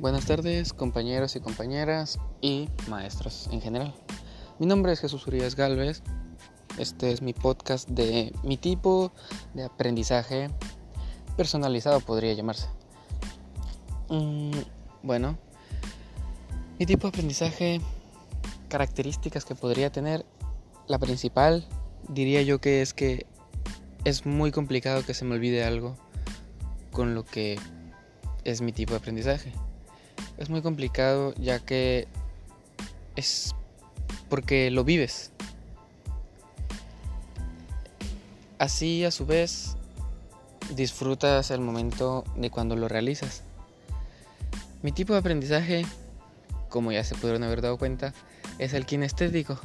Buenas tardes, compañeros y compañeras y maestros en general. Mi nombre es Jesús Urias Galvez. Este es mi podcast de mi tipo de aprendizaje personalizado, podría llamarse. Mm, bueno, mi tipo de aprendizaje, características que podría tener, la principal diría yo que es que es muy complicado que se me olvide algo con lo que es mi tipo de aprendizaje. Es muy complicado ya que es porque lo vives. Así a su vez disfrutas el momento de cuando lo realizas. Mi tipo de aprendizaje, como ya se pudieron haber dado cuenta, es el kinestético,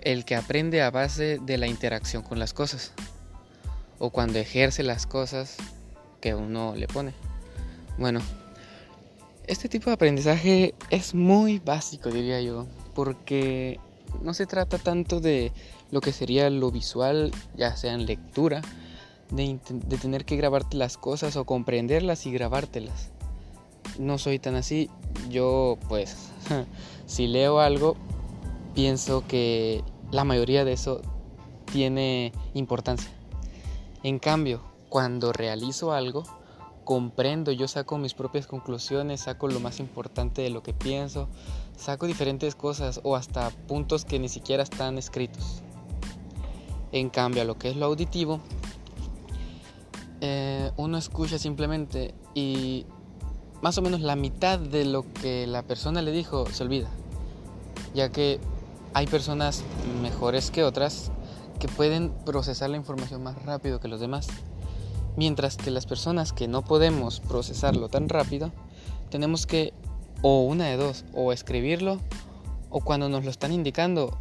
el que aprende a base de la interacción con las cosas o cuando ejerce las cosas que uno le pone. Bueno, este tipo de aprendizaje es muy básico, diría yo, porque no se trata tanto de lo que sería lo visual, ya sea en lectura, de, de, tener que grabarte las cosas o comprenderlas y grabártelas. No soy tan así, yo pues si leo algo, pienso que la mayoría de eso tiene importancia. En cambio, cuando realizo algo, comprendo, yo saco mis propias conclusiones, saco lo más importante de lo que pienso, saco diferentes cosas o hasta puntos que ni siquiera están escritos. En cambio, a lo que es lo auditivo, eh, uno escucha simplemente y más o menos la mitad de lo que la persona le dijo se olvida, ya que hay personas mejores que otras que pueden procesar la información más rápido que los demás. Mientras que las personas que no podemos procesarlo tan rápido, tenemos que o una de dos, o escribirlo, o cuando nos lo están indicando,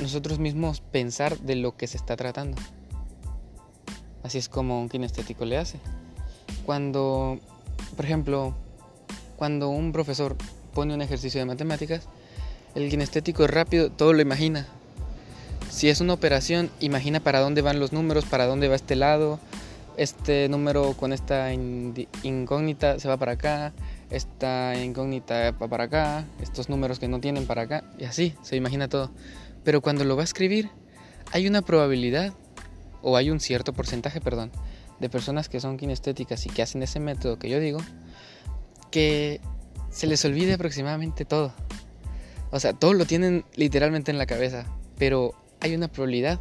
nosotros mismos pensar de lo que se está tratando. Así es como un kinestético le hace. Cuando, por ejemplo, cuando un profesor pone un ejercicio de matemáticas, el kinestético es rápido, todo lo imagina. Si es una operación, imagina para dónde van los números, para dónde va este lado, este número con esta incógnita se va para acá, esta incógnita va para acá, estos números que no tienen para acá, y así, se imagina todo. Pero cuando lo va a escribir, hay una probabilidad, o hay un cierto porcentaje, perdón, de personas que son kinestéticas y que hacen ese método que yo digo, que se les olvide aproximadamente todo. O sea, todo lo tienen literalmente en la cabeza, pero hay una probabilidad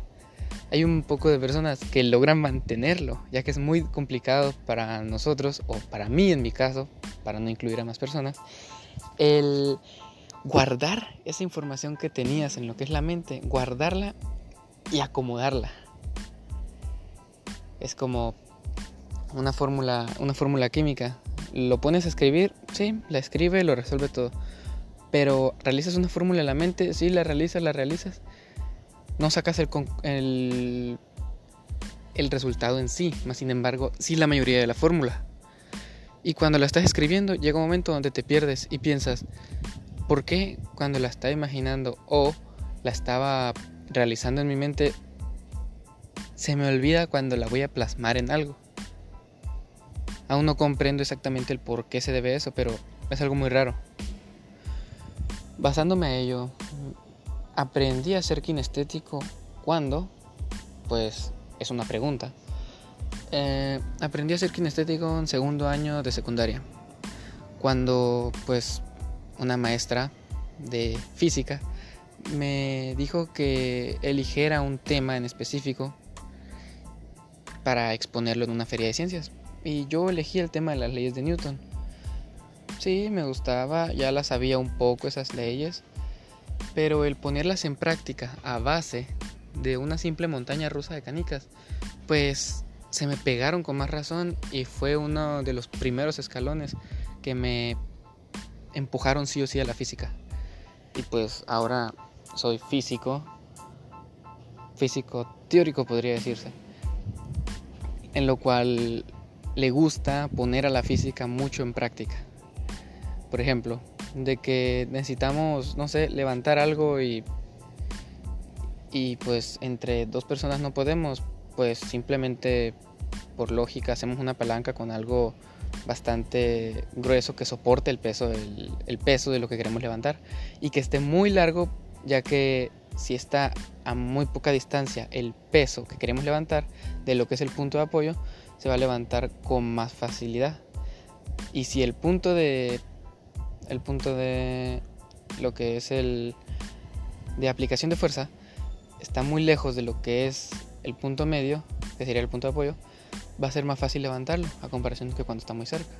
hay un poco de personas que logran mantenerlo, ya que es muy complicado para nosotros, o para mí en mi caso, para no incluir a más personas, el guardar esa información que tenías en lo que es la mente, guardarla y acomodarla. Es como una fórmula, una fórmula química. Lo pones a escribir, sí, la escribe, lo resuelve todo. Pero realizas una fórmula en la mente, sí, la realizas, la realizas no sacas el, el, el resultado en sí, más sin embargo, sí la mayoría de la fórmula. Y cuando la estás escribiendo, llega un momento donde te pierdes y piensas, ¿por qué cuando la estaba imaginando o la estaba realizando en mi mente, se me olvida cuando la voy a plasmar en algo? Aún no comprendo exactamente el por qué se debe eso, pero es algo muy raro. Basándome a ello, aprendí a ser kinestético cuando, pues es una pregunta. Eh, aprendí a ser kinestético en segundo año de secundaria, cuando pues una maestra de física me dijo que eligiera un tema en específico para exponerlo en una feria de ciencias. Y yo elegí el tema de las leyes de Newton. Sí, me gustaba, ya las sabía un poco esas leyes, pero el ponerlas en práctica a base de una simple montaña rusa de canicas, pues se me pegaron con más razón y fue uno de los primeros escalones que me empujaron sí o sí a la física. Y pues ahora soy físico, físico teórico podría decirse, en lo cual le gusta poner a la física mucho en práctica. Por ejemplo, de que necesitamos, no sé, levantar algo y, y pues entre dos personas no podemos, pues simplemente por lógica hacemos una palanca con algo bastante grueso que soporte el peso, el, peso de lo que queremos levantar y que esté muy largo ya que si está a muy poca distancia el peso que queremos levantar de lo que es el punto de apoyo se va a levantar con más facilidad. Y si el punto de el punto de lo que es el de aplicación de fuerza está muy lejos de lo que es el punto medio que sería el punto de apoyo va a ser más fácil levantarlo a comparación que cuando está muy cerca.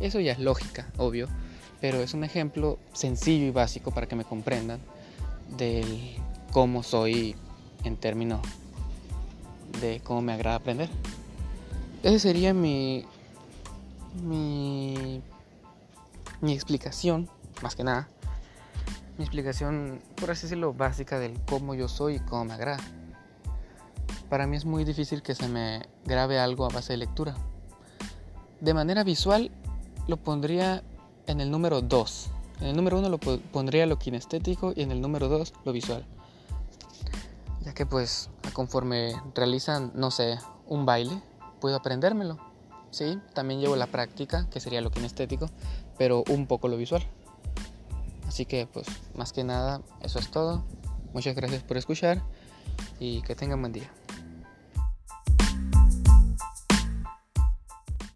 Eso ya es lógica, obvio, pero es un ejemplo sencillo y básico para que me comprendan del cómo soy en términos de cómo me agrada aprender. Esa sería mi, mi, mi explicación, más que nada. Mi explicación, por así decirlo, básica del cómo yo soy y cómo me agrada. Para mí es muy difícil que se me grabe algo a base de lectura. De manera visual lo pondría en el número 2. En el número 1 lo pondría lo kinestético y en el número 2 lo visual. Ya que pues conforme realizan, no sé, un baile, puedo aprendérmelo. Sí, también llevo la práctica, que sería lo kinestético, pero un poco lo visual. Así que pues más que nada, eso es todo. Muchas gracias por escuchar y que tengan buen día.